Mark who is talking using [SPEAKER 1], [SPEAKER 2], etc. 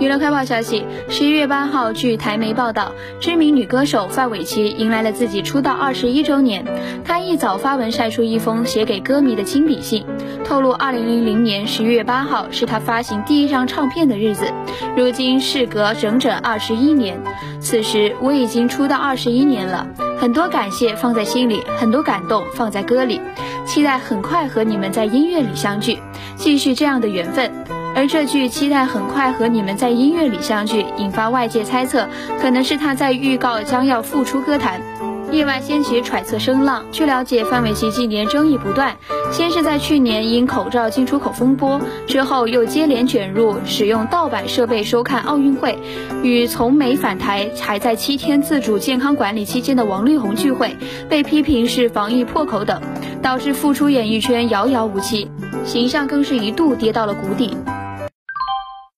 [SPEAKER 1] 娱乐快报消息：十一月八号，据台媒报道，知名女歌手范玮琪迎来了自己出道二十一周年。她一早发文晒出一封写给歌迷的亲笔信，透露二零零零年十一月八号是她发行第一张唱片的日子。如今事隔整整二十一年，此时我已经出道二十一年了，很多感谢放在心里，很多感动放在歌里，期待很快和你们在音乐里相聚，继续这样的缘分。而这句期待很快和你们在音乐里相聚，引发外界猜测，可能是他在预告将要复出歌坛，意外掀起揣测声浪。据了解，范玮琪近年争议不断，先是在去年因口罩进出口风波，之后又接连卷入使用盗版设备收看奥运会，与从美返台还在七天自主健康管理期间的王力宏聚会，被批评是防疫破口等，导致复出演艺圈遥遥无期，形象更是一度跌到了谷底。